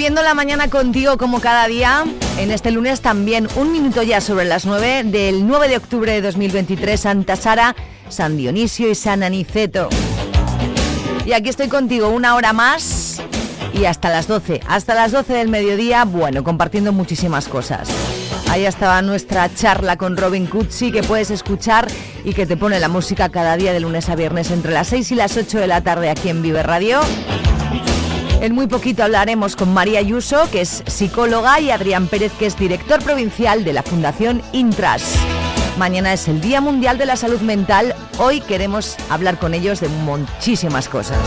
Viviendo la mañana contigo como cada día, en este lunes también un minuto ya sobre las 9 del 9 de octubre de 2023, Santa Sara, San Dionisio y San Aniceto. Y aquí estoy contigo una hora más y hasta las 12, hasta las 12 del mediodía, bueno, compartiendo muchísimas cosas. Ahí estaba nuestra charla con Robin Cutsi que puedes escuchar y que te pone la música cada día de lunes a viernes entre las 6 y las 8 de la tarde aquí en Vive Radio. En muy poquito hablaremos con María Ayuso, que es psicóloga, y Adrián Pérez, que es director provincial de la Fundación Intras. Mañana es el Día Mundial de la Salud Mental. Hoy queremos hablar con ellos de muchísimas cosas.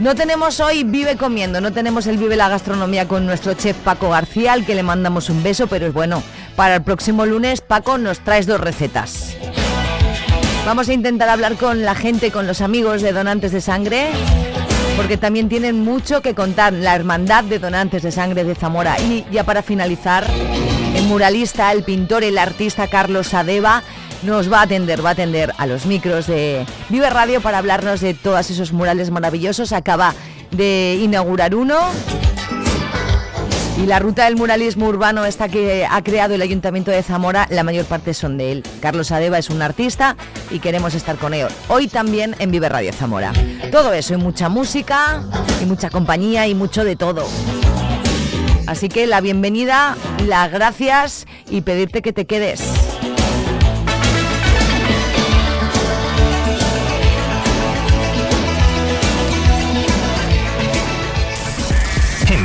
No tenemos hoy Vive Comiendo, no tenemos el Vive la Gastronomía con nuestro chef Paco García, al que le mandamos un beso, pero es bueno, para el próximo lunes, Paco, nos traes dos recetas. Vamos a intentar hablar con la gente, con los amigos de donantes de sangre porque también tienen mucho que contar la Hermandad de Donantes de Sangre de Zamora. Y ya para finalizar, el muralista, el pintor, el artista Carlos Adeba nos va a atender, va a atender a los micros de Vive Radio para hablarnos de todos esos murales maravillosos. Acaba de inaugurar uno y la ruta del muralismo urbano esta que ha creado el Ayuntamiento de Zamora, la mayor parte son de él. Carlos Adeba es un artista y queremos estar con él hoy también en Vive Radio Zamora. Todo eso y mucha música y mucha compañía y mucho de todo. Así que la bienvenida, las gracias y pedirte que te quedes.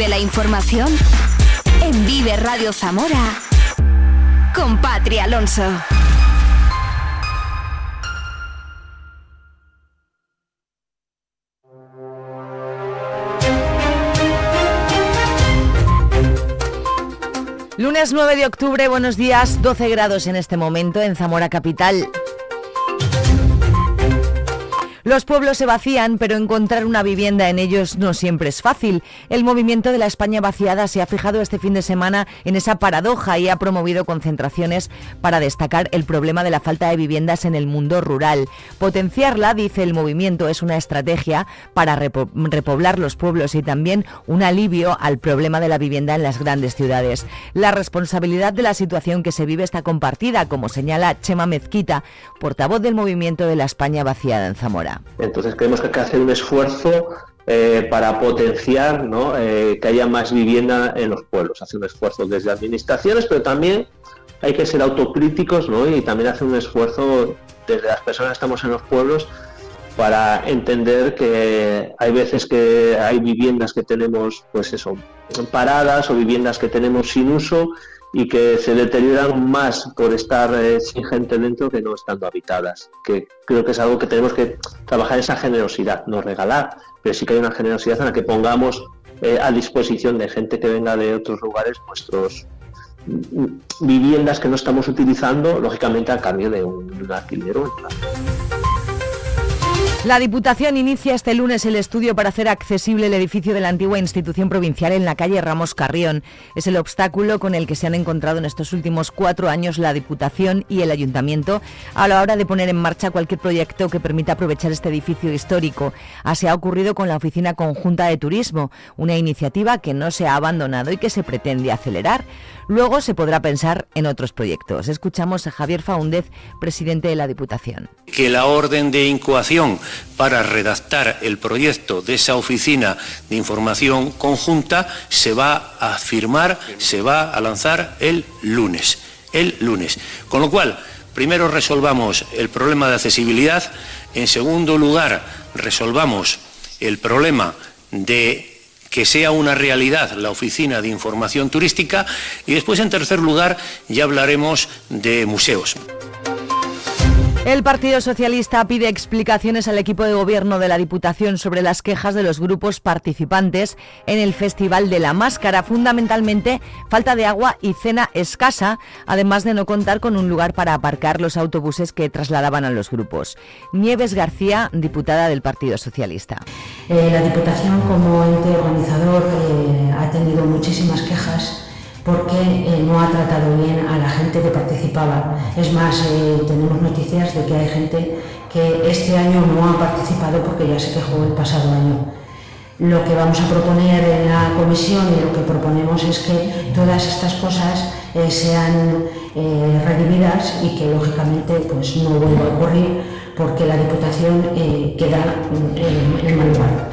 Vive la información en Vive Radio Zamora con Patria Alonso. Lunes 9 de octubre, buenos días, 12 grados en este momento en Zamora Capital. Los pueblos se vacían, pero encontrar una vivienda en ellos no siempre es fácil. El movimiento de la España vaciada se ha fijado este fin de semana en esa paradoja y ha promovido concentraciones para destacar el problema de la falta de viviendas en el mundo rural. Potenciarla, dice el movimiento, es una estrategia para repo repoblar los pueblos y también un alivio al problema de la vivienda en las grandes ciudades. La responsabilidad de la situación que se vive está compartida, como señala Chema Mezquita, portavoz del movimiento de la España vaciada en Zamora. Entonces creemos que hay que hacer un esfuerzo eh, para potenciar eh, que haya más vivienda en los pueblos, hacer un esfuerzo desde administraciones, pero también hay que ser autocríticos ¿no? y también hacer un esfuerzo desde las personas que estamos en los pueblos para entender que hay veces que hay viviendas que tenemos pues eso paradas o viviendas que tenemos sin uso y que se deterioran más por estar eh, sin gente dentro que no estando habitadas. Que creo que es algo que tenemos que trabajar esa generosidad, no regalar, pero sí que hay una generosidad en la que pongamos eh, a disposición de gente que venga de otros lugares nuestros mm, viviendas que no estamos utilizando, lógicamente a cambio de un, un alquiler o un La Diputación inicia este lunes el estudio para hacer accesible el edificio de la antigua institución provincial en la calle Ramos Carrión. Es el obstáculo con el que se han encontrado en estos últimos cuatro años la Diputación y el Ayuntamiento a la hora de poner en marcha cualquier proyecto que permita aprovechar este edificio histórico. Así ha ocurrido con la Oficina Conjunta de Turismo, una iniciativa que no se ha abandonado y que se pretende acelerar. Luego se podrá pensar en otros proyectos. Escuchamos a Javier Faúndez, presidente de la Diputación. Que la orden de incoación para redactar el proyecto de esa oficina de información conjunta se va a firmar, se va a lanzar el lunes. El lunes. Con lo cual, primero resolvamos el problema de accesibilidad, en segundo lugar, resolvamos el problema de que sea una realidad la Oficina de Información Turística y después, en tercer lugar, ya hablaremos de museos. El Partido Socialista pide explicaciones al equipo de gobierno de la Diputación sobre las quejas de los grupos participantes en el Festival de la Máscara, fundamentalmente falta de agua y cena escasa, además de no contar con un lugar para aparcar los autobuses que trasladaban a los grupos. Nieves García, diputada del Partido Socialista. Eh, la Diputación como ente organizador eh, ha tenido muchísimas quejas porque eh, no ha tratado bien a la gente que participaba. Es más, eh, tenemos noticias de que hay gente que este año no ha participado porque ya se quejó el pasado año. Lo que vamos a proponer en la comisión y lo que proponemos es que todas estas cosas eh, sean redimidas y que lógicamente pues, no vuelva a ocurrir porque la Diputación queda en mal lugar.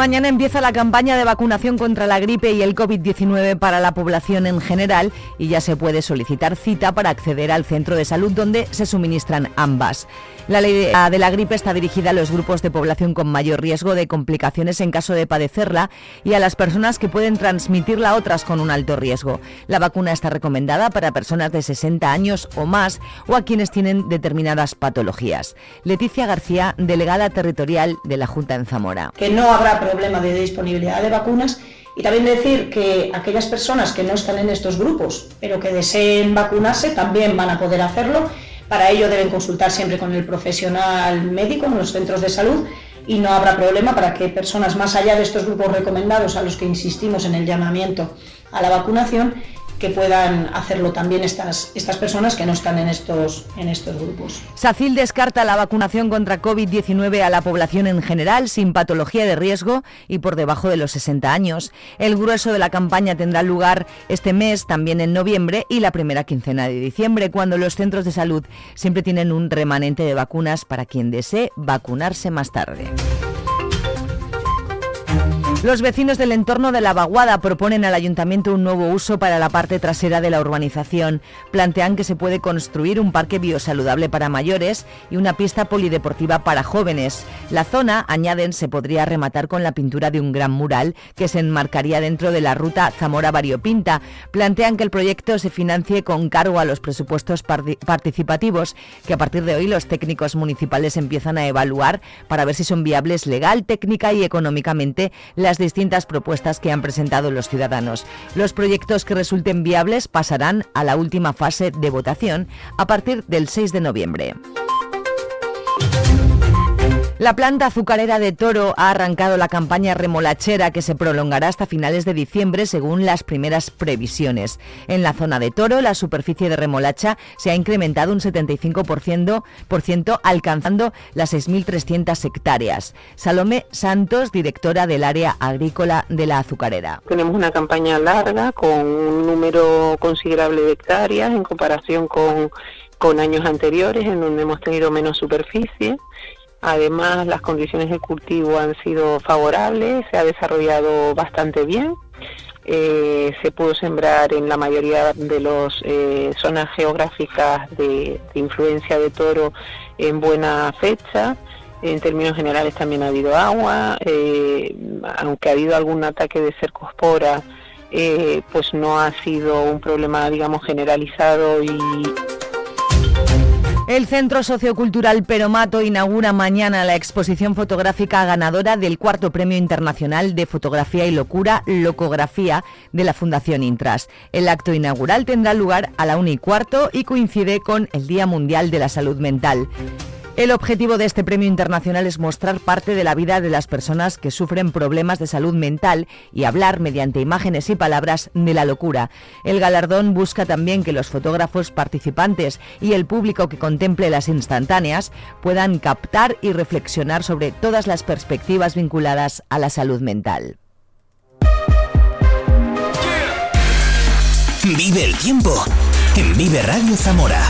Mañana empieza la campaña de vacunación contra la gripe y el COVID-19 para la población en general y ya se puede solicitar cita para acceder al centro de salud donde se suministran ambas. La ley de la gripe está dirigida a los grupos de población con mayor riesgo de complicaciones en caso de padecerla y a las personas que pueden transmitirla a otras con un alto riesgo. La vacuna está recomendada para personas de 60 años o más o a quienes tienen determinadas patologías. Leticia García, delegada territorial de la Junta en Zamora. Que no habrá problema de disponibilidad de vacunas y también decir que aquellas personas que no están en estos grupos, pero que deseen vacunarse, también van a poder hacerlo para ello deben consultar siempre con el profesional médico en los centros de salud y no habrá problema para que personas más allá de estos grupos recomendados a los que insistimos en el llamamiento a la vacunación que puedan hacerlo también estas, estas personas que no están en estos, en estos grupos. SACIL descarta la vacunación contra COVID-19 a la población en general sin patología de riesgo y por debajo de los 60 años. El grueso de la campaña tendrá lugar este mes, también en noviembre y la primera quincena de diciembre, cuando los centros de salud siempre tienen un remanente de vacunas para quien desee vacunarse más tarde. Los vecinos del entorno de la vaguada proponen al ayuntamiento un nuevo uso para la parte trasera de la urbanización. Plantean que se puede construir un parque biosaludable para mayores y una pista polideportiva para jóvenes. La zona, añaden, se podría rematar con la pintura de un gran mural que se enmarcaría dentro de la ruta Zamora-Variopinta. Plantean que el proyecto se financie con cargo a los presupuestos participativos que a partir de hoy los técnicos municipales empiezan a evaluar para ver si son viables legal, técnica y económicamente las distintas propuestas que han presentado los ciudadanos. Los proyectos que resulten viables pasarán a la última fase de votación a partir del 6 de noviembre. La planta azucarera de Toro ha arrancado la campaña remolachera que se prolongará hasta finales de diciembre según las primeras previsiones. En la zona de Toro, la superficie de remolacha se ha incrementado un 75% alcanzando las 6.300 hectáreas. Salome Santos, directora del área agrícola de la azucarera. Tenemos una campaña larga con un número considerable de hectáreas en comparación con con años anteriores en donde hemos tenido menos superficie Además, las condiciones de cultivo han sido favorables, se ha desarrollado bastante bien. Eh, se pudo sembrar en la mayoría de las eh, zonas geográficas de, influencia de toro en buena fecha. En términos generales también ha habido agua, eh, aunque ha habido algún ataque de cercospora, pues no ha sido un problema, digamos, generalizado y el Centro Sociocultural Peromato inaugura mañana la exposición fotográfica ganadora del cuarto Premio Internacional de Fotografía y Locura, Locografía, de la Fundación Intras. El acto inaugural tendrá lugar a la una y cuarto y coincide con el Día Mundial de la Salud Mental. El objetivo de este premio internacional es mostrar parte de la vida de las personas que sufren problemas de salud mental y hablar mediante imágenes y palabras de la locura. El galardón busca también que los fotógrafos participantes y el público que contemple las instantáneas puedan captar y reflexionar sobre todas las perspectivas vinculadas a la salud mental. Vive el tiempo en Vive Radio Zamora.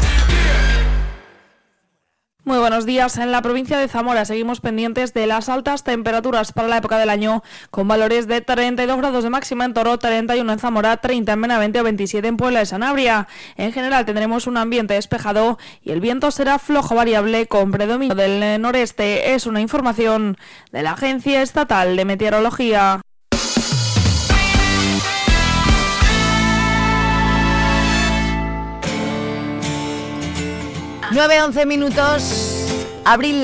Muy buenos días. En la provincia de Zamora seguimos pendientes de las altas temperaturas para la época del año, con valores de 32 grados de máxima en Toro, 31 en Zamora, 30 en Benavente o 27 en Puebla de Sanabria. En general tendremos un ambiente despejado y el viento será flojo variable con predominio del noreste. Es una información de la Agencia Estatal de Meteorología. 9-11 minutos. Abril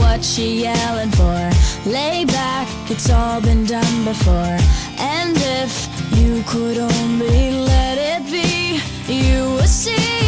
what she yelling for. Lay back, it's all been done before. And if you could only let it be, you would see.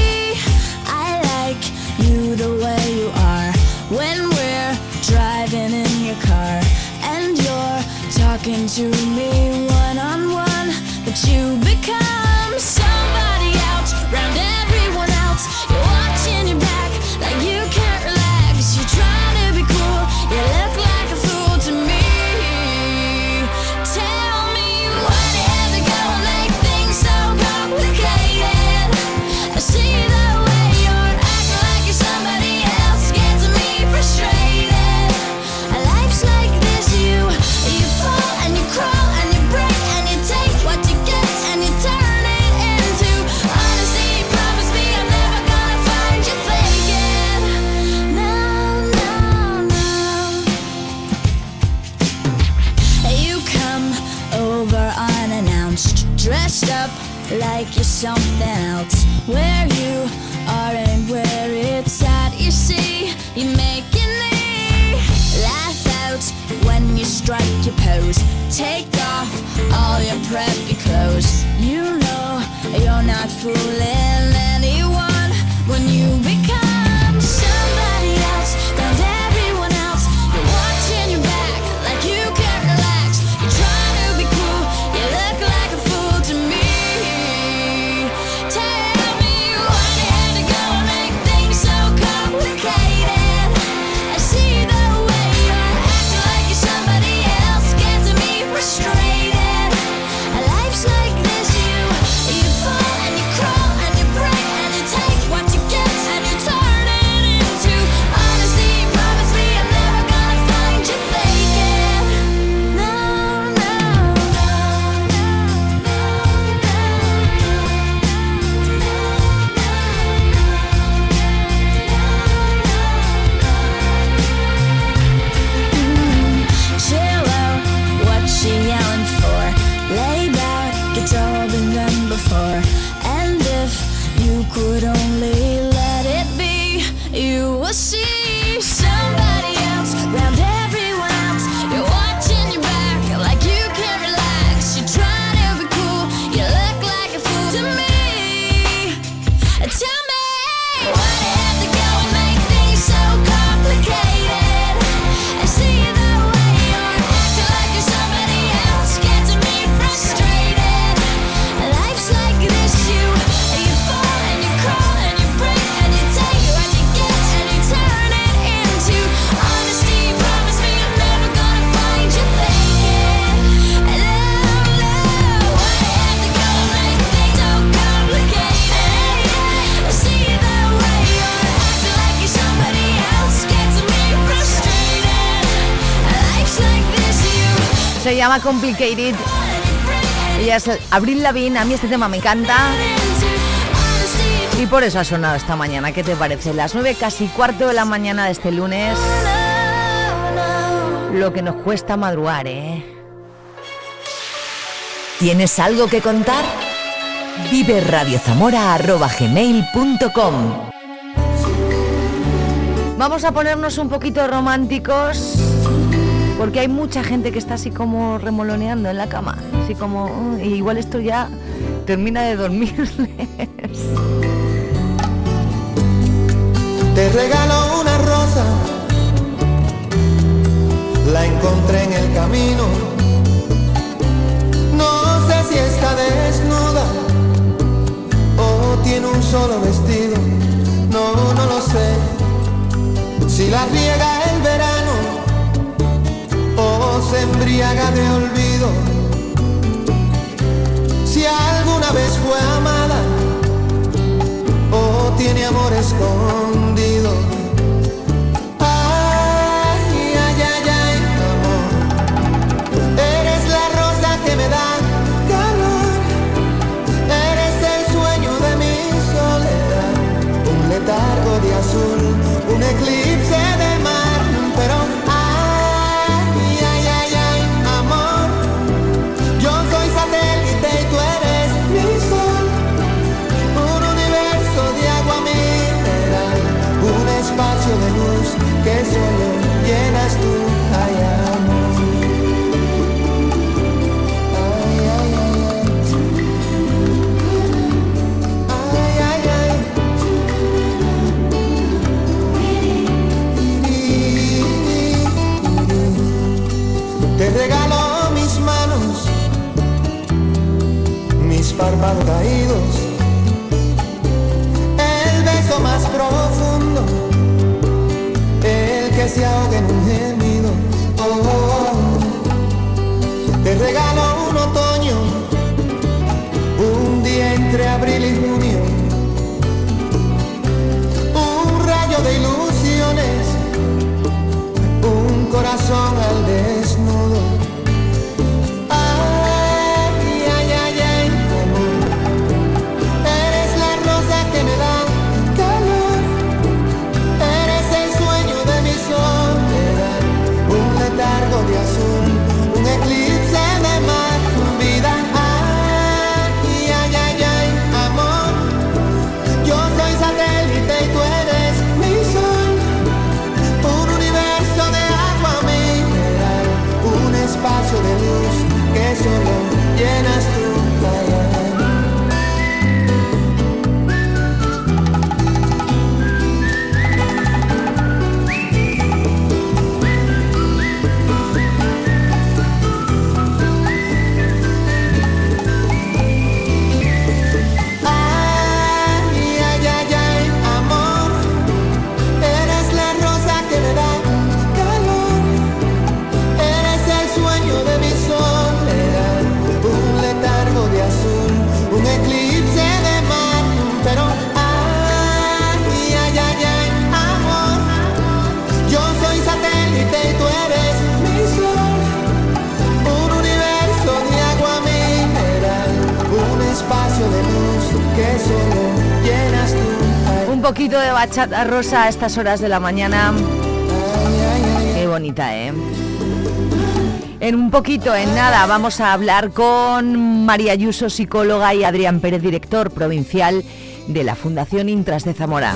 Complicated. Ella es Abril Lavigne. A mí este tema me encanta. Y por eso ha sonado esta mañana. ¿Qué te parece? Las 9, casi cuarto de la mañana de este lunes. Lo que nos cuesta madrugar, ¿eh? ¿Tienes algo que contar? viverradiozamora.gmail.com Vamos a ponernos un poquito románticos porque hay mucha gente que está así como remoloneando en la cama, así como, "Uh", igual esto ya termina de dormirles. Te regalo una rosa, la encontré en el camino. No sé si está desnuda o tiene un solo vestido, no, no lo sé. Si la riega se embriaga de olvido. Si alguna vez fue amada o tiene amor escondido. Párpados caídos. El beso más profundo, el que se ahoga en un de bachata rosa a estas horas de la mañana. Qué bonita, ¿eh? En un poquito, en nada, vamos a hablar con María Ayuso, psicóloga, y Adrián Pérez, director provincial de la Fundación Intras de Zamora.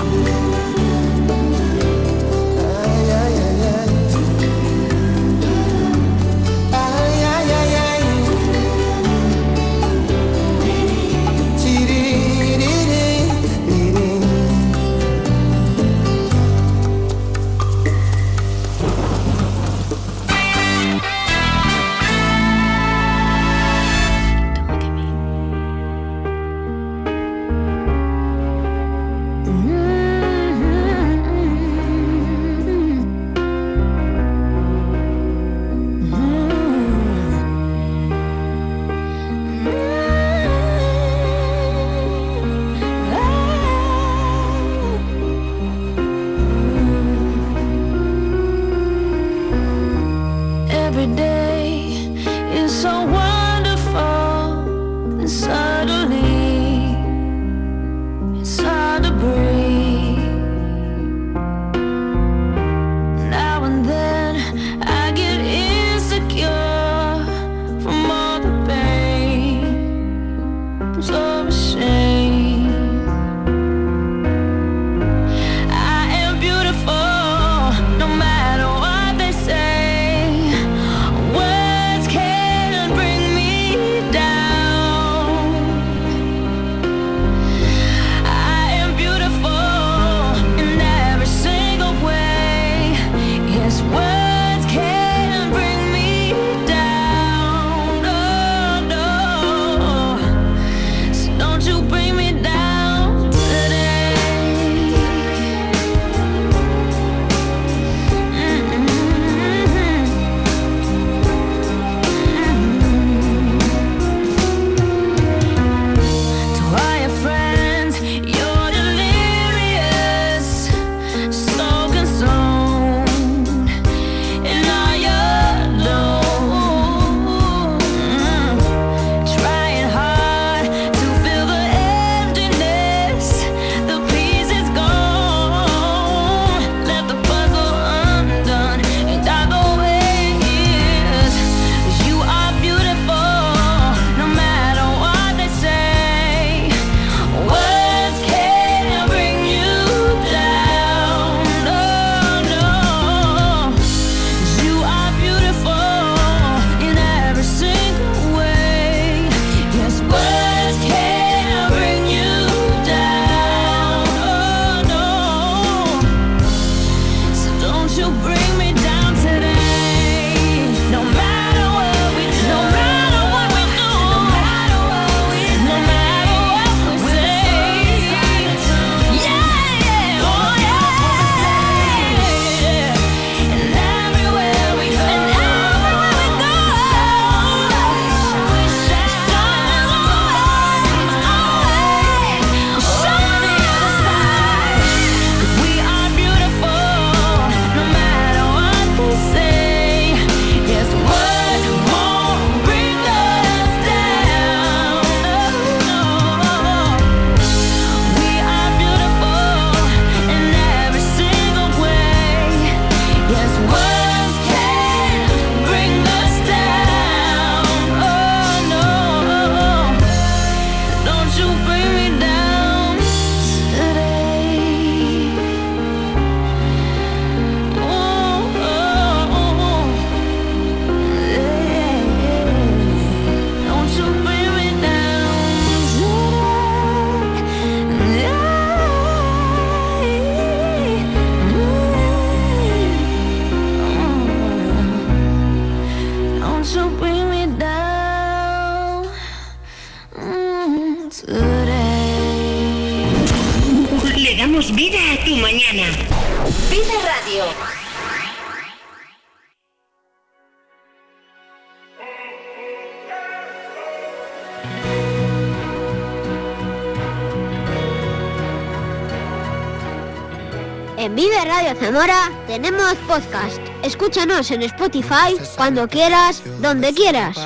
En Vive Radio Zamora tenemos podcast. Escúchanos en Spotify cuando quieras, donde quieras.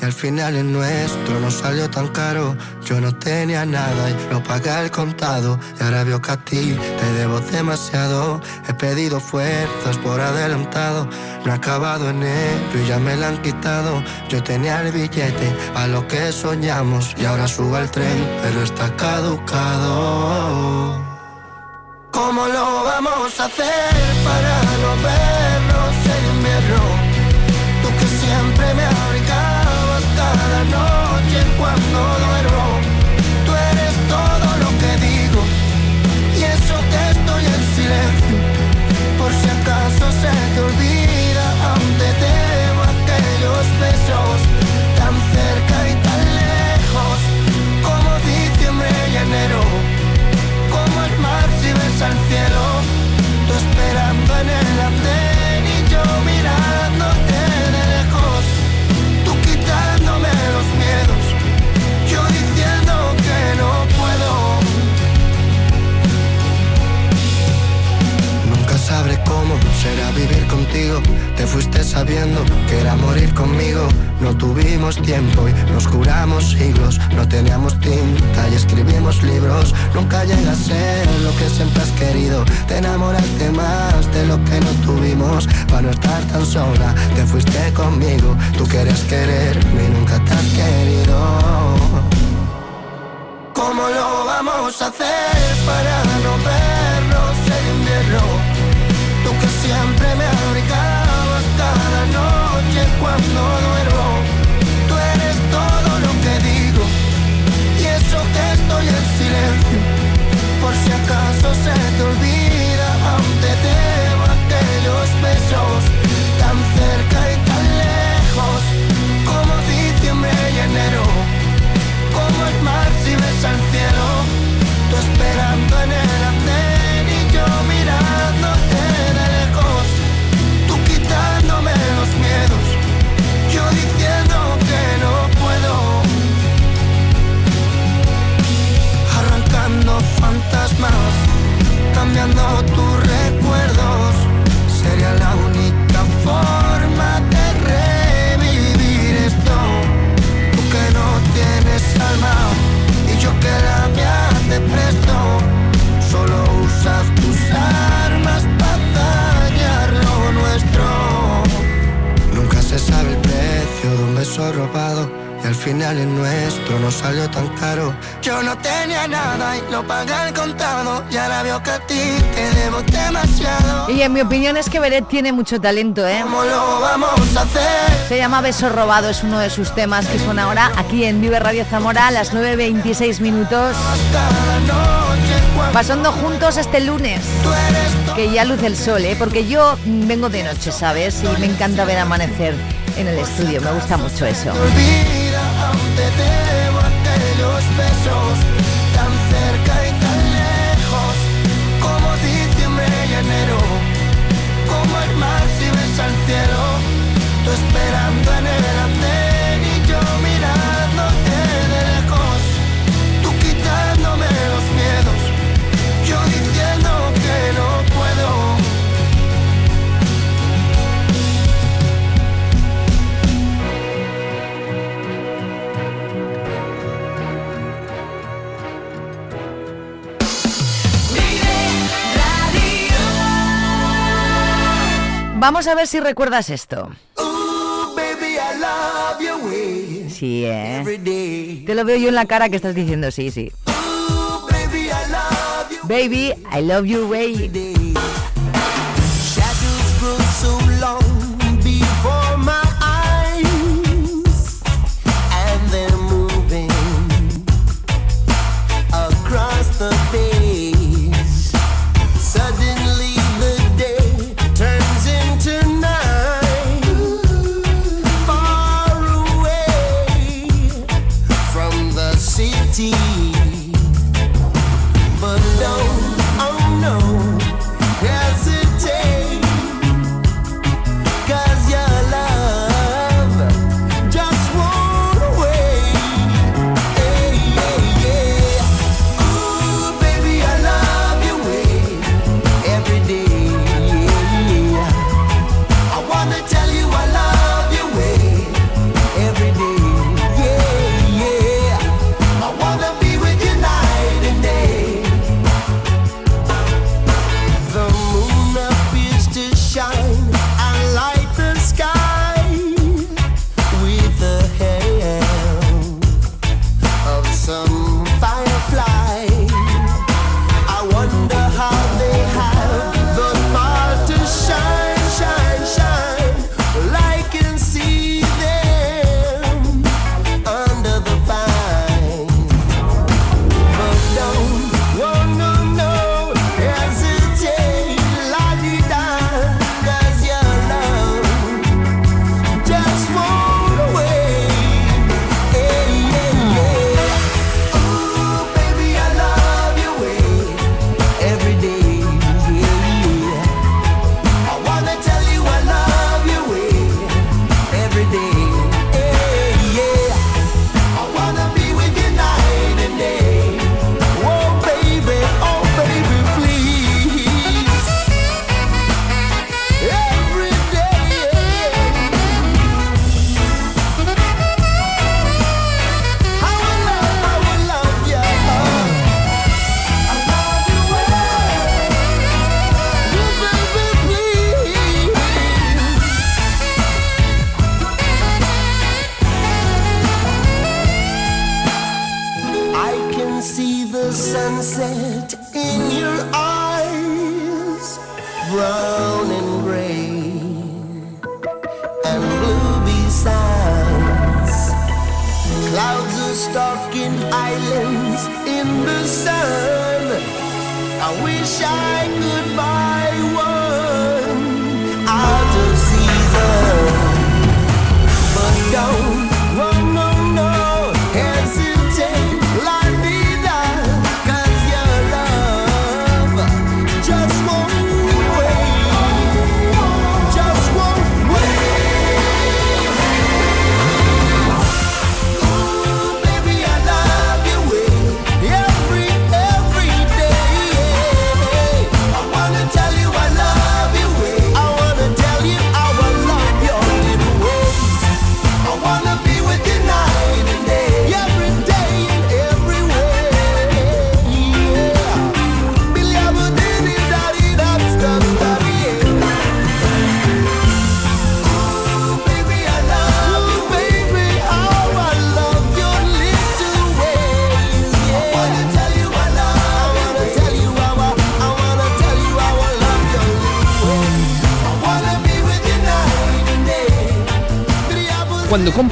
Y al final el nuestro no salió tan caro. Yo no tenía nada y lo pagué al contado. Y ahora veo que a ti te debo demasiado. He pedido fuerzas por adelantado. No he acabado enero y ya me la han quitado. Yo tenía el billete a lo que soñamos. Y ahora subo al tren, pero está caducado. ¿Cómo lo vamos a hacer para no vernos en invierno? Tú que siempre me abrigabas cada noche cuando duermo. Será vivir contigo. Te fuiste sabiendo que era morir conmigo. No tuvimos tiempo y nos curamos siglos. No teníamos tinta y escribimos libros. Nunca llega a ser lo que siempre has querido. Te enamoraste más de lo que no tuvimos. Para no estar tan sola, te fuiste conmigo. Tú querías quererme y nunca te has querido. ¿Cómo lo vamos a hacer para cuando duermo. Tú eres todo lo que digo y eso que estoy en silencio. Por si acaso se te olvida, Y al final el nuestro no salió tan caro. Yo no tenía nada y lo pagué al contado. Y ahora veo que a ti te debo demasiado. Y en mi opinión es que Beret tiene mucho talento, ¿eh? ¿Cómo lo vamos a hacer? Se llama Beso Robado, es uno de sus temas que suena ahora aquí en Vive Radio Zamora a las 9.26 minutos. Pasando juntos este lunes, que ya luce el sol, ¿eh? Porque yo vengo de noche, ¿sabes? Y me encanta ver amanecer en el estudio, me gusta mucho eso. Olvida, aún te Vamos a ver si recuerdas esto. Baby, I love your way. Sí, ¿eh? Te lo veo yo en la cara que estás diciendo sí, sí. Baby, I love you. Baby, I love your way.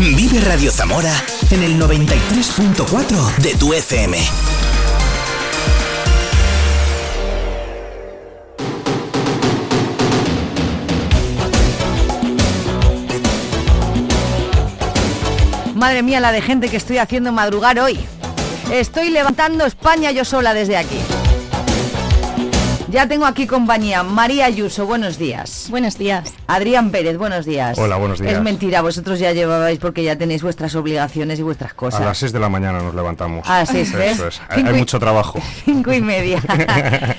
Vive Radio Zamora en el 93.4 de tu FM. Madre mía, la de gente que estoy haciendo madrugar hoy. Estoy levantando España yo sola desde aquí. Ya tengo aquí compañía. María Ayuso, buenos días. Buenos días. Adrián Pérez, buenos días. Hola, buenos días. Es mentira, vosotros ya llevabais porque ya tenéis vuestras obligaciones y vuestras cosas. A las 6 de la mañana nos levantamos. A las seis, ¿ves? Eso es. Hay, Cinco hay y- mucho trabajo. Cinco y media.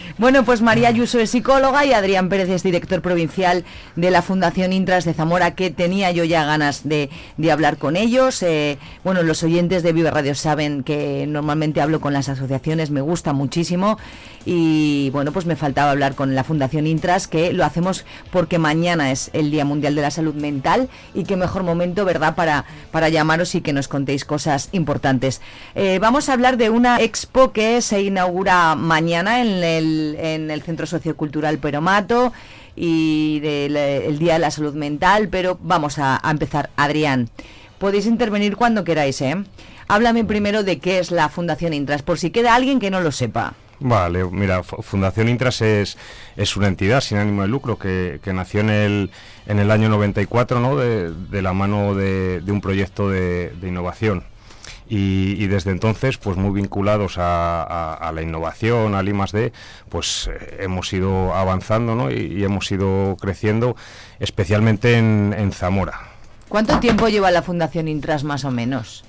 bueno, pues María Ayuso es psicóloga y Adrián Pérez es director provincial de la Fundación Intras de Zamora, que tenía yo ya ganas de, de hablar con ellos. Eh, bueno, los oyentes de Vive Radio saben que normalmente hablo con las asociaciones, me gusta muchísimo. Y bueno, pues me faltaba hablar con la Fundación Intras, que lo hacemos porque mañana es el Día Mundial de la Salud Mental y qué mejor momento, ¿verdad?, para, para llamaros y que nos contéis cosas importantes. Eh, vamos a hablar de una expo que se inaugura mañana en el, en el Centro Sociocultural Peromato y del eh, Día de la Salud Mental, pero vamos a, a empezar. Adrián, podéis intervenir cuando queráis, ¿eh? Háblame primero de qué es la Fundación Intras, por si queda alguien que no lo sepa. Vale, mira, Fu- Fundación Intras es, es una entidad sin ánimo de lucro que, que nació en el, en el año 94, ¿no? De, de la mano de, de un proyecto de, de innovación. Y, desde entonces, pues muy vinculados a, a- la innovación, al I D, pues eh, hemos ido avanzando ¿no? y, y hemos ido creciendo, especialmente en, en Zamora. ¿Cuánto tiempo lleva la Fundación Intras más o menos?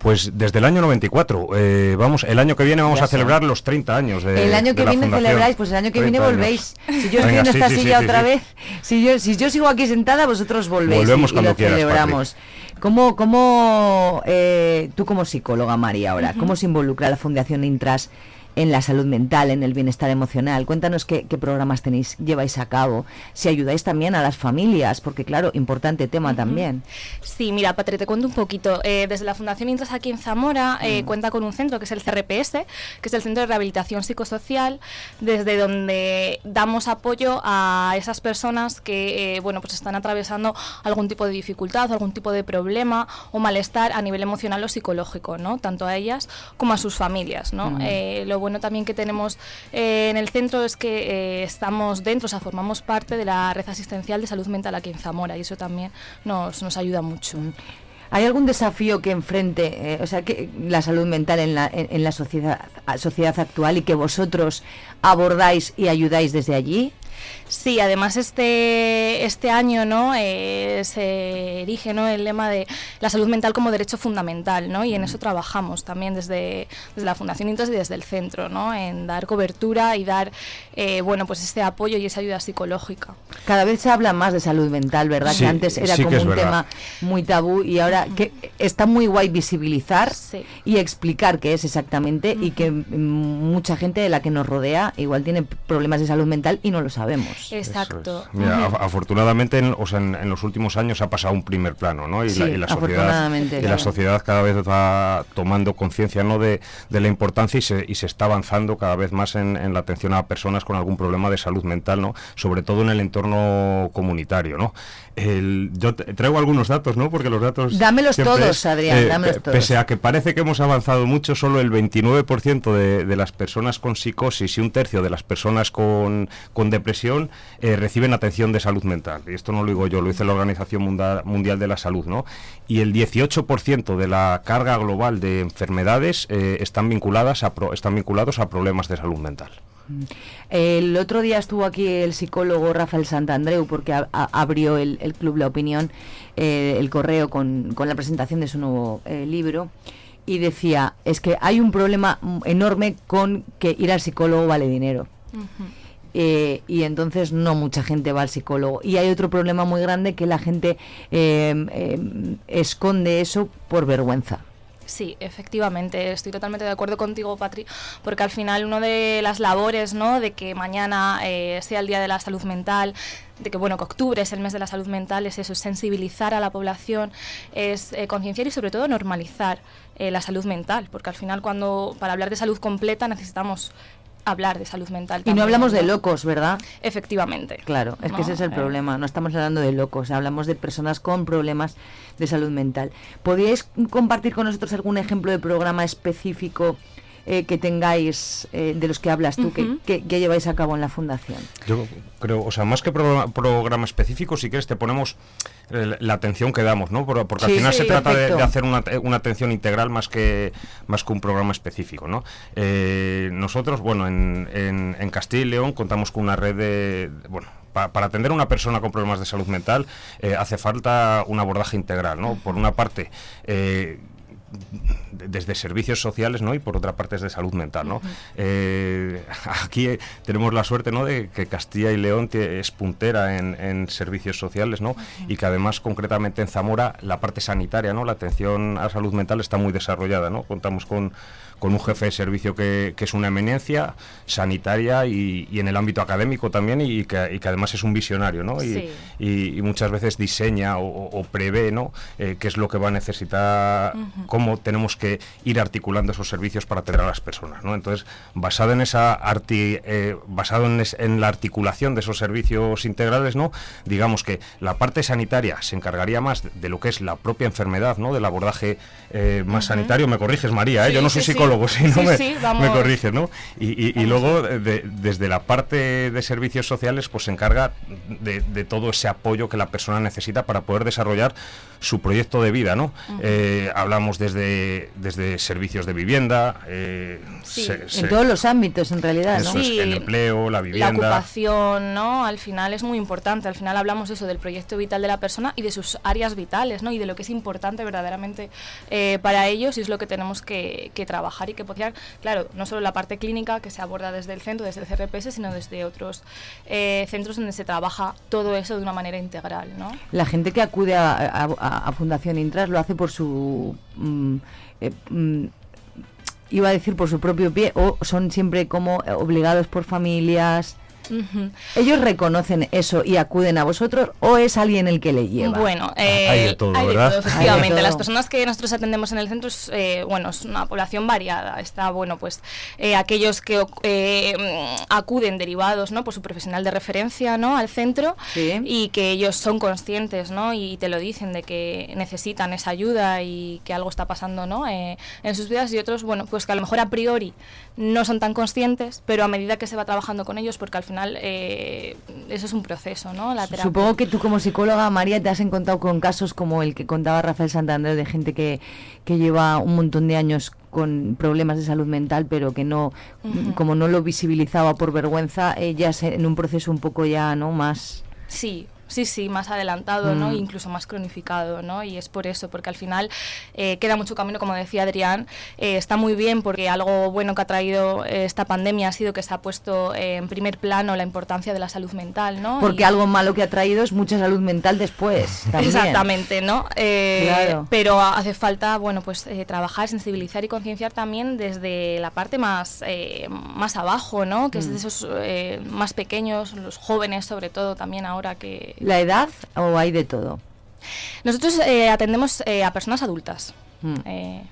Pues desde el año 94. eh, vamos, el año que viene vamos Ya a sé. celebrar los 30 años de el año de que la viene fundación. celebráis, pues el año que viene 30 años. volvéis. Si yo estoy Venga, en sí, esta sí, silla sí, otra sí. vez, si yo, si yo sigo aquí sentada, vosotros volvéis Volvemos y, y cuando lo quieras, celebramos. ¿Cómo, cómo eh, tú como psicóloga, María, ahora, Ujú. cómo se involucra la Fundación Intras en la salud mental, en el bienestar emocional? Cuéntanos qué, qué programas tenéis, lleváis a cabo, si ayudáis también a las familias, porque claro, importante tema también. Sí, mira, Patri, te cuento un poquito. Eh, desde la Fundación Intras aquí en Zamora eh, cuenta con un centro que es el CRPS, que es el Centro de Rehabilitación Psicosocial, desde donde damos apoyo a esas personas que eh, bueno, pues están atravesando algún tipo de dificultad, algún tipo de problema o malestar a nivel emocional o psicológico, ¿no? Tanto a ellas como a sus familias, ¿no? Lo bueno también que tenemos eh, en el centro es que eh, estamos dentro, o sea, formamos parte de la red asistencial de salud mental aquí en Zamora y eso también nos, nos ayuda mucho. ¿Hay algún desafío que enfrente, eh, o sea, que la salud mental en la, en, en la sociedad, sociedad actual y que vosotros abordáis y ayudáis desde allí? Sí, además este, este año ¿no? Eh, se erige ¿no? el lema de la salud mental como derecho fundamental ¿no? y en eso trabajamos también desde, desde la Fundación Intas y desde el centro, ¿no? en dar cobertura y dar eh, bueno, pues este apoyo y esa ayuda psicológica. Cada vez se habla más de salud mental, ¿verdad? Sí, que antes era sí como un verdad. tema muy tabú y ahora que está muy guay visibilizar y explicar qué es exactamente y que mm, mucha gente de la que nos rodea igual tiene problemas de salud mental y no lo sabemos. Exacto. Mira, af- afortunadamente, en, o sea, en, en los últimos años ha pasado un primer plano, ¿no? Y, Sí, la, y la sociedad, afortunadamente, y claro. la sociedad cada vez va tomando conciencia, ¿no? De, de la importancia y se, y se está avanzando cada vez más en, en la atención a personas con algún problema de salud mental, ¿no? Sobre todo en el entorno comunitario, ¿no? El- yo traigo algunos datos, ¿no? Porque los datos Dámelos siempre todos, Adrián, dámelos pe- todos. Pese a que parece que hemos avanzado mucho, solo el 29% de, de las personas con psicosis y un tercio de las personas con, con depresión eh, reciben atención de salud mental. Y esto no lo digo yo, lo dice la Organización Mundial de la Salud, ¿no? Y el 18% de la carga global de enfermedades eh, están vinculadas a pro- están vinculados a problemas de salud mental. El otro día estuvo aquí el psicólogo Rafael Santandreu porque a- a- abrió el, el Club La Opinión, eh, el correo con, con la presentación de su nuevo eh, libro y decía, es que hay un problema enorme con que ir al psicólogo vale dinero. Eh, y entonces no mucha gente va al psicólogo. Y hay otro problema muy grande que la gente eh, eh, esconde eso por vergüenza. Sí, efectivamente, estoy totalmente de acuerdo contigo, Patri, porque al final una de las labores, ¿no? De que mañana eh, sea el Día de la Salud Mental, de que bueno, que octubre es el mes de la salud mental, es eso, es sensibilizar a la población, es eh, concienciar y sobre todo normalizar eh, la salud mental, porque al final cuando para hablar de salud completa necesitamos hablar de salud mental. Y no hablamos de locos, ¿verdad? Efectivamente. Claro, es que ese es el Eh, problema. No estamos hablando de locos, hablamos de personas con problemas de salud mental. ¿Podríais compartir con nosotros algún ejemplo de programa específico eh, que tengáis, eh, de los que hablas tú, que- que, que lleváis a cabo en la fundación? Yo creo, o sea, más que programa, programa específico, si quieres te ponemos eh, la atención que damos, ¿no? Por- Porque Sí, al final sí, se trata de, hacer una, una atención integral más que más que un programa específico, ¿no? Eh, nosotros, bueno, en, en, en Castilla y León contamos con una red de, bueno, pa- para atender a una persona con problemas de salud mental eh, hace falta un abordaje integral, ¿no? Por una parte, eh, desde servicios sociales ¿no? y por otra parte desde salud mental. ¿no? Eh, aquí eh, tenemos la suerte ¿no? de que Castilla y León es puntera en, en servicios sociales ¿no? y que además concretamente en Zamora la parte sanitaria, ¿no? la atención a salud mental está muy desarrollada. ¿no? Contamos con, con un jefe de servicio que, que es una eminencia sanitaria y, y en el ámbito académico también y que, y que además es un visionario ¿no? y, Sí. y- muchas veces diseña o, o- prevé ¿no? Eh, qué es lo que va a necesitar, Ujú. cómo tenemos que ir articulando esos servicios para atender a las personas. ¿no? Entonces, basado en esa arti- eh, basado en, es- en la articulación de esos servicios integrales, ¿no? digamos que la parte sanitaria se encargaría más de, de lo que es la propia enfermedad, ¿no? del abordaje eh, más sanitario. Me corriges, María, ¿eh? Sí, yo no soy sí. psicólogo, si no Sí, me, sí, me vamos. corriges, ¿no? Y, y- y luego, de- de- desde la parte de servicios sociales, pues se encarga de, de todo ese apoyo que la persona necesita para poder desarrollar su proyecto de vida, ¿no? Eh, hablamos desde, desde servicios de vivienda, eh, se- se- En todos los ámbitos, en realidad, eso ¿no? es, el empleo, la La vivienda. ocupación, ¿no? Al final es muy importante. Al final hablamos eso del proyecto vital de la persona y de sus áreas vitales, ¿no? Y de lo que es importante verdaderamente eh, para ellos y es lo que tenemos que, que trabajar y que potenciar. Claro, no solo la parte clínica que se aborda desde el centro, desde el CRPS, sino desde otros eh, centros donde se trabaja todo eso de una manera integral, ¿no? La gente que acude a, a- a- a Fundación Intras lo hace por su... mm, eh, mm, iba a decir por su propio pie o son siempre como obligados por familias. ¿Ellos reconocen eso y acuden a vosotros o es alguien el que le lleva? Bueno, eh, Hay de todo, ¿verdad? efectivamente. Hay de Las todo. personas que nosotros atendemos en el centro es, eh, bueno, es una población variada. Está, bueno, pues eh, aquellos que eh, mm, acuden derivados, ¿no? Por su profesional de referencia, ¿no? Al centro y que ellos son conscientes, ¿no? Y te lo dicen de que necesitan esa ayuda y que algo está pasando, ¿no? Eh, en sus vidas y otros, bueno, pues que a lo mejor a priori no son tan conscientes, pero a medida que se va trabajando con ellos, porque al final eh, eso es un proceso, ¿no? La terapia. Supongo que tú como psicóloga, María, te has encontrado con casos como el que contaba Rafael Santander de gente que, que lleva un montón de años con problemas de salud mental, pero que no, como no lo visibilizaba por vergüenza, ella en un proceso un poco ya, ¿no? Más... Sí, sí, sí, más adelantado, ¿no? Mm. Incluso más cronificado, ¿no? Y es por eso, porque al final eh, queda mucho camino, como decía Adrián, eh, está muy bien porque algo bueno que ha traído eh, esta pandemia ha sido que se ha puesto eh, en primer plano la importancia de la salud mental, ¿no? Porque Y- algo malo que ha traído es mucha salud mental después. también. Exactamente, ¿no? Eh, Claro. Pero hace falta, bueno, pues trabajar, sensibilizar y concienciar también desde la parte más, eh, más abajo, ¿no? Que es Mm. de esos eh, más pequeños, los jóvenes sobre todo también ahora que... ¿La edad o hay de todo? Nosotros eh, atendemos eh, a personas adultas. Mm. Eh,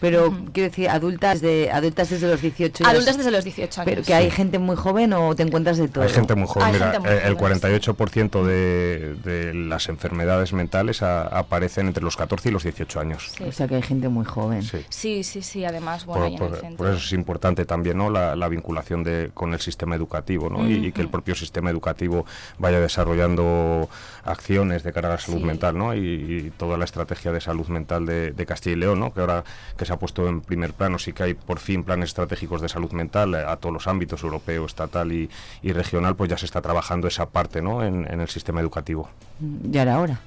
Pero quiero decir, adultas de adultas desde los 18 y adultas desde los 18 años. Pero que hay gente muy joven o te encuentras de todo. Hay gente muy joven, Hay mira, gente muy eh, el joven, 48% de, de las enfermedades mentales a- aparecen entre los 14 y los 18 años. O sea que hay gente muy joven. Sí, sí, sí, además, bueno, Por, el por- centro. por eso es importante también ¿no? la, la vinculación de, con el sistema educativo ¿no? y, y que el propio sistema educativo vaya desarrollando acciones de cara a la salud Sí. mental ¿no? y, y toda la estrategia de salud mental de, de Castilla y León, ¿no? que ahora que se ha puesto en primer plano, sí que hay por fin planes estratégicos de salud mental eh, a todos los ámbitos, europeo, estatal y, y regional, pues ya se está trabajando esa parte ¿no? en, en el sistema educativo. Ya era hora.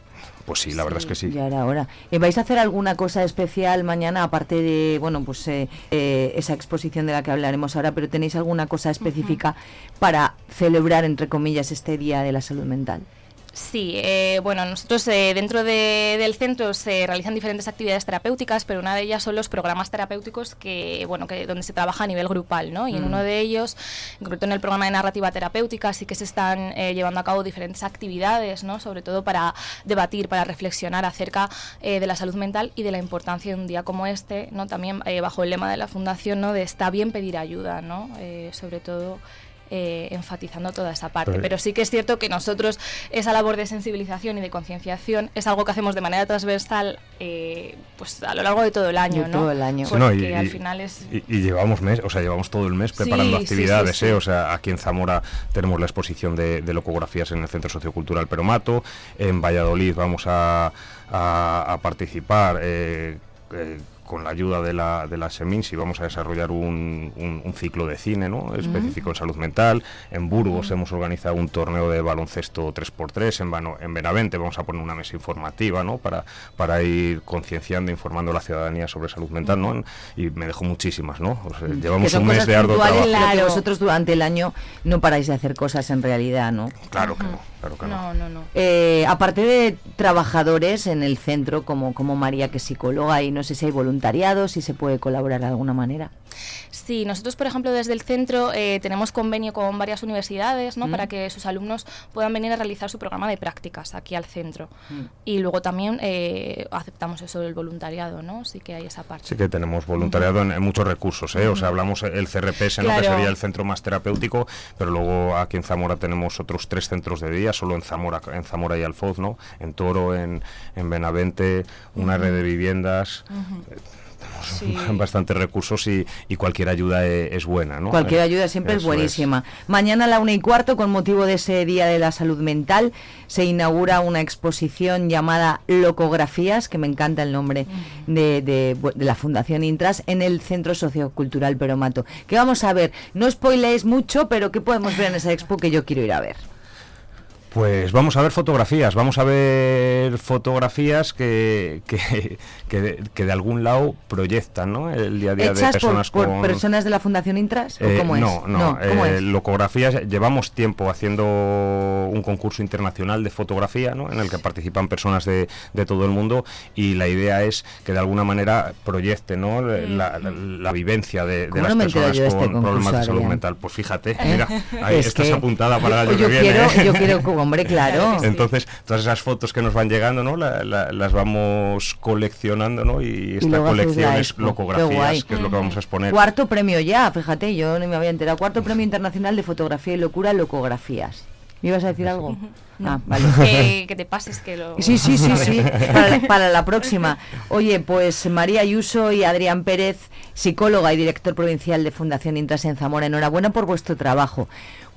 Pues sí, la verdad es que sí. Ya era hora. Eh, ¿Vais a hacer alguna cosa especial mañana, aparte de, bueno, pues eh, eh, esa exposición de la que hablaremos ahora, pero tenéis alguna cosa específica para celebrar, entre comillas, este Día de la Salud Mental? Sí, eh, bueno, nosotros eh, dentro de- del centro se realizan diferentes actividades terapéuticas, pero una de ellas son los programas terapéuticos que, bueno, que donde se trabaja a nivel grupal, ¿no? Y en Mm. uno de ellos, en concreto en el programa de narrativa terapéutica, sí que se están eh, llevando a cabo diferentes actividades, ¿no? Sobre todo para debatir, para reflexionar acerca eh, de la salud mental y de la importancia de un día como este, ¿no? También eh, bajo el lema de la fundación, ¿no? De está bien pedir ayuda, ¿no? Eh, sobre todo eh, enfatizando toda esa parte. Pero- Pero sí que es cierto que nosotros esa labor de sensibilización y de concienciación es algo que hacemos de manera transversal eh, pues a lo largo de todo el año, De ¿no? todo el año. Sí, Porque no, y- al y- final es... Y, y llevamos mes, o sea, llevamos todo el mes preparando sí, actividades, sí, sí. ¿eh? O sea, aquí en Zamora tenemos la exposición de, de locografías en el Centro Sociocultural Peromato, en Valladolid vamos a, a- a participar eh, eh, con la ayuda de la, de la Semins y vamos a desarrollar un, un- un ciclo de cine ¿no? específico en salud mental. En Burgos hemos organizado un torneo de baloncesto 3x3, en, Vano- en Benavente vamos a poner una mesa informativa ¿no? para, para ir concienciando, informando a la ciudadanía sobre salud mental. ¿no? Y me dejó muchísimas, ¿no? O sea, Que llevamos un mes de arduo trabajo. pero que vosotros durante el año no paráis de hacer cosas en realidad, ¿no? Claro que no, claro que no. No, no, no. Eh, aparte de trabajadores en el centro, como, como María, que es psicóloga, y no sé si hay voluntariado, si se puede colaborar de alguna manera. Sí, nosotros, por ejemplo, desde el centro eh, tenemos convenio con varias universidades ¿no? Mm. para que sus alumnos puedan venir a realizar su programa de prácticas aquí al centro. Mm. Y luego también eh, aceptamos eso del voluntariado, ¿no? Sí que hay esa parte. Sí que tenemos voluntariado en, en muchos recursos, ¿eh? O sea, hablamos el CRPS, ¿no? que sería el centro más terapéutico, pero luego aquí en Zamora tenemos otros tres centros de día, solo en Zamora, en Zamora y Alfoz, ¿no? En Toro, en, en Benavente, una red de viviendas. Tenemos bastantes recursos y, y cualquier ayuda e- es, buena, ¿no? Cualquier Eh, ayuda siempre es buenísima. Mañana a la una y cuarto, con motivo de ese Día de la Salud Mental, se inaugura una exposición llamada Locografías, que me encanta el nombre de, de- de la Fundación Intras, en el Centro Sociocultural Peromato. ¿Qué vamos a ver? No spoileéis mucho, pero ¿qué podemos ver en esa expo que yo quiero ir a ver? Pues vamos a ver fotografías, vamos a ver fotografías que, que, que de, que de algún lado proyectan ¿no? el día a día de ¿Hechas por, personas por con... personas de la Fundación Intras? ¿O Eh, cómo es? no, no, ¿cómo eh, es? locografías. Llevamos tiempo haciendo un concurso internacional de fotografía, ¿no? En el que participan personas de, de todo el mundo y la idea es que de alguna manera proyecte, ¿no? La, la- la vivencia de, de ¿Cómo las no personas este con problemas de salud mental. Pues fíjate, mira, ahí Es estás apuntada para el año que viene. quiero- ¿eh? yo quiero, hombre, claro. Entonces, todas esas fotos que nos van llegando, ¿no? La- la- las vamos coleccionando, ¿no? Y esta colección es locografías, que es lo que vamos a exponer. Cuarto premio ya, fíjate, yo no me había enterado. Cuarto premio internacional de fotografía y locura, locografías. ¿Me ibas a decir algo? Ah, vale. Que, que te pases, que lo... Sí, sí, sí, sí, para la, para la próxima. Oye, pues María Ayuso y Adrián Pérez, psicóloga y director provincial de Fundación Intras en Zamora, enhorabuena por vuestro trabajo.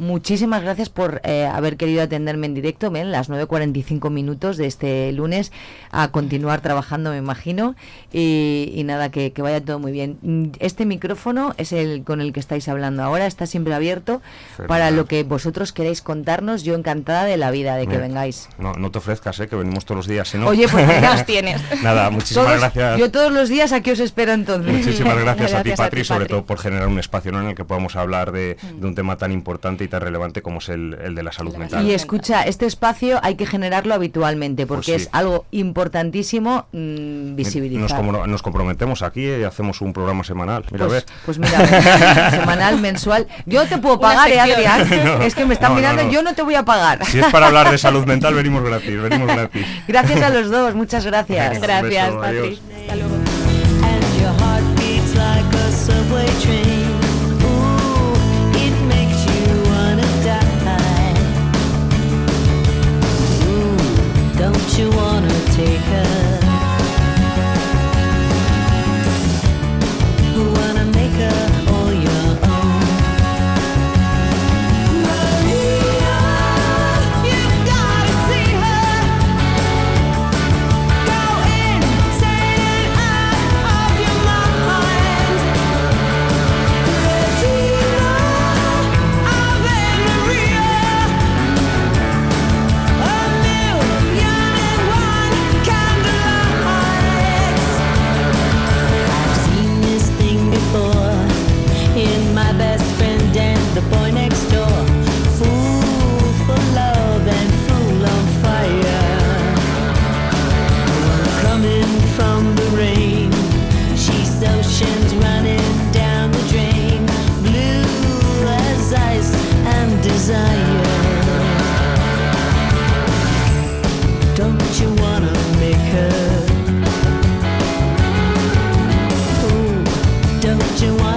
Muchísimas gracias por eh, haber querido atenderme en directo, ven, las 9.45 minutos de este lunes, a continuar trabajando, me imagino, y, y nada, que, que vaya todo muy bien. Este micrófono es el con el que estáis hablando ahora, está siempre abierto para lo que vosotros queráis contarnos, yo encantada de la vida de que Mira, vengáis. No, no te ofrezcas, ¿eh? que venimos todos los días. si no- Oye, pues venga. Los tienes. Nada, muchísimas Todos- gracias. Yo todos los días aquí os espero entonces. Muchísimas gracias, a ti, Patri, sobre todo por generar un espacio ¿no? en el que podamos hablar de, de un tema tan importante y tan relevante como es el, el de la salud mental. Y escucha, este espacio hay que generarlo habitualmente porque Pues sí. es algo importantísimo mm, visibilizar. Nos, como- nos comprometemos aquí y hacemos un programa semanal. Mira, pues, a ver. pues mira, semanal, mensual. Yo te puedo pagar, ¿eh. Adrián? No, es que me están no, no, mirando, no. yo no te voy a pagar. Si es para hablar de salud mental, venimos gratis, venimos gratis. Gracias a los dos, muchas gracias. Venga, Gracias, beso, Patri. adiós. Hasta luego. Don't you wanna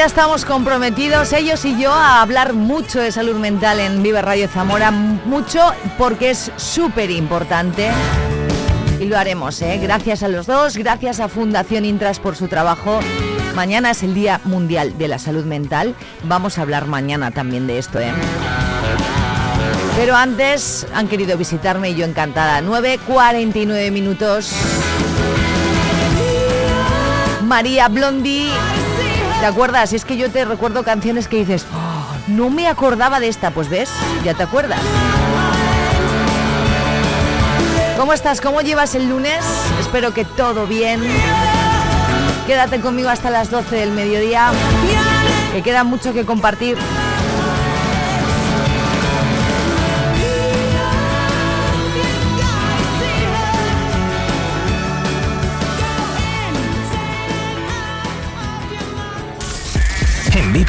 ya estamos comprometidos, ellos y yo, a hablar mucho de salud mental en Vive Radio Zamora. Mucho porque es súper importante. Y lo haremos, ¿eh? Gracias a los dos, gracias a Fundación Intras por su trabajo. Mañana es el Día Mundial de la Salud Mental. Vamos a hablar mañana también de esto, ¿eh? Pero antes han querido visitarme y yo encantada. 9.49 minutos. María Blondi. ¿Te acuerdas? Es que yo te recuerdo canciones que dices, "Oh, no me acordaba de esta. Pues ves, ya te acuerdas. ¿Cómo estás? ¿Cómo llevas el lunes? Espero que todo bien. Quédate conmigo hasta las 12 del mediodía, que queda mucho que compartir.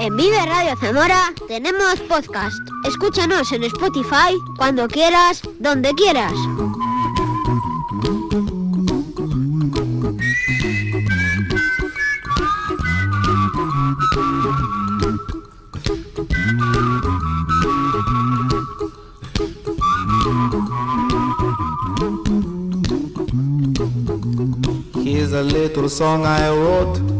En Vive Radio Zamora tenemos podcast. Escúchanos en Spotify cuando quieras, donde quieras. Here's a little song I wrote.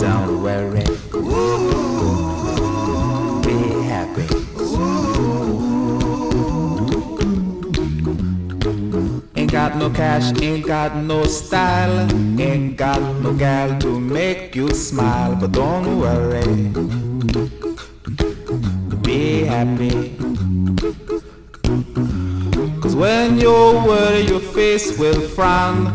Don't worry. Be happy. Ain't got no cash, ain't got no style, ain't got no gal to make you smile, but don't worry. Be happy. Cause when you worry, your face will frown,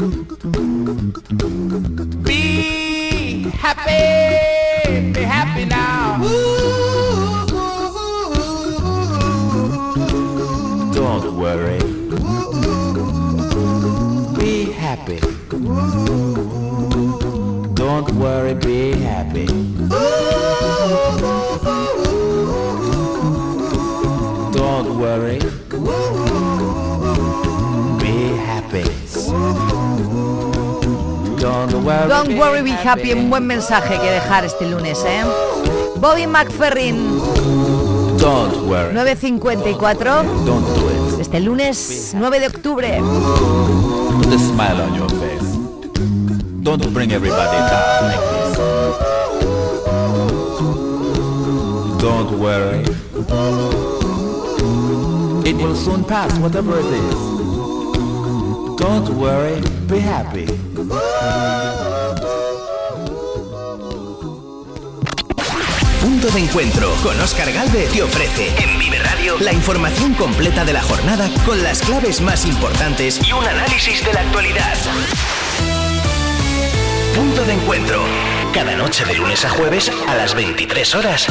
Worry, be happy. Don't worry. Be happy. Don't worry. Don't worry, be happy. Un buen mensaje que dejar este lunes, ¿eh? Bobby McFerrin, Don't worry. 9.54. Don't do it. Este lunes 9 de octubre. Put a smile on your. Don't bring everybody down like this. Don't worry. It will soon pass, whatever it is. Don't worry, be happy. Punto de encuentro con Oscar Galvez te ofrece en Vive Radio la información completa de la jornada con las claves más importantes y un análisis de la actualidad. Punto de encuentro. Cada noche de lunes a jueves a las 23 horas.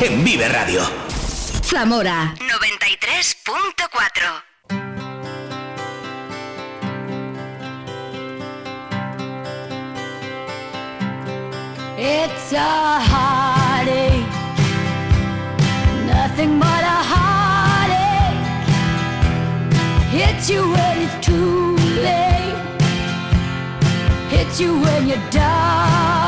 En Vive Radio. Zamora 93.4. It's a heartache, nothing but a heartache. Hits you when you when you're down.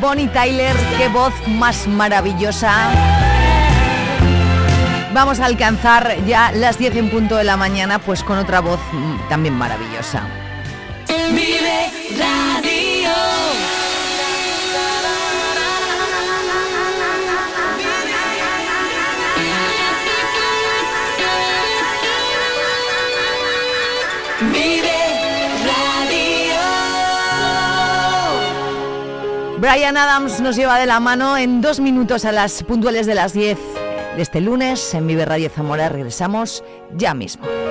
Bonnie Tyler, qué voz más maravillosa. Vamos a alcanzar ya las 10 en punto de la mañana, pues con otra voz mm, también maravillosa. Brian Adams nos lleva de la mano en dos minutos a las puntuales de las 10 de este lunes en Vive Radio Zamora. Regresamos ya mismo.